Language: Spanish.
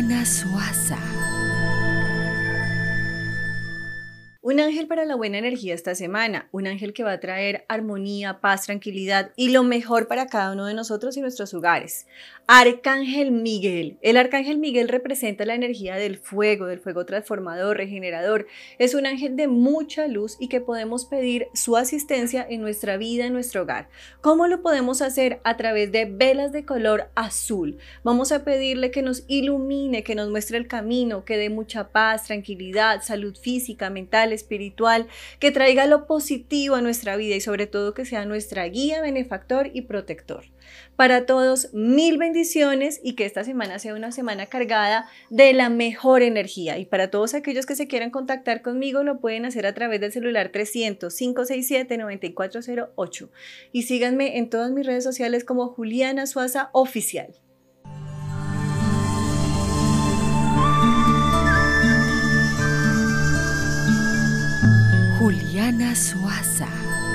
Tanah Suasa. Un ángel para la buena energía esta semana, un ángel que va a traer armonía, paz, tranquilidad y lo mejor para cada uno de nosotros y nuestros hogares. Arcángel Miguel. El Arcángel Miguel representa la energía del fuego, del fuego transformador, regenerador. Es un ángel de mucha luz y que podemos pedir su asistencia en nuestra vida, en nuestro hogar. ¿Cómo lo podemos hacer? A través de velas de color azul. Vamos a pedirle que nos ilumine, que nos muestre el camino, que dé mucha paz, tranquilidad, salud física, mental, espiritual, que traiga lo positivo a nuestra vida y sobre todo que sea nuestra guía, benefactor y protector. Para todos, mil bendiciones y que esta semana sea una semana cargada de la mejor energía. Y para todos aquellos que se quieran contactar conmigo, lo pueden hacer a través del celular 300-567-9408. Y síganme en todas mis redes sociales como Juliana Suaza Oficial. Juliana Suaza.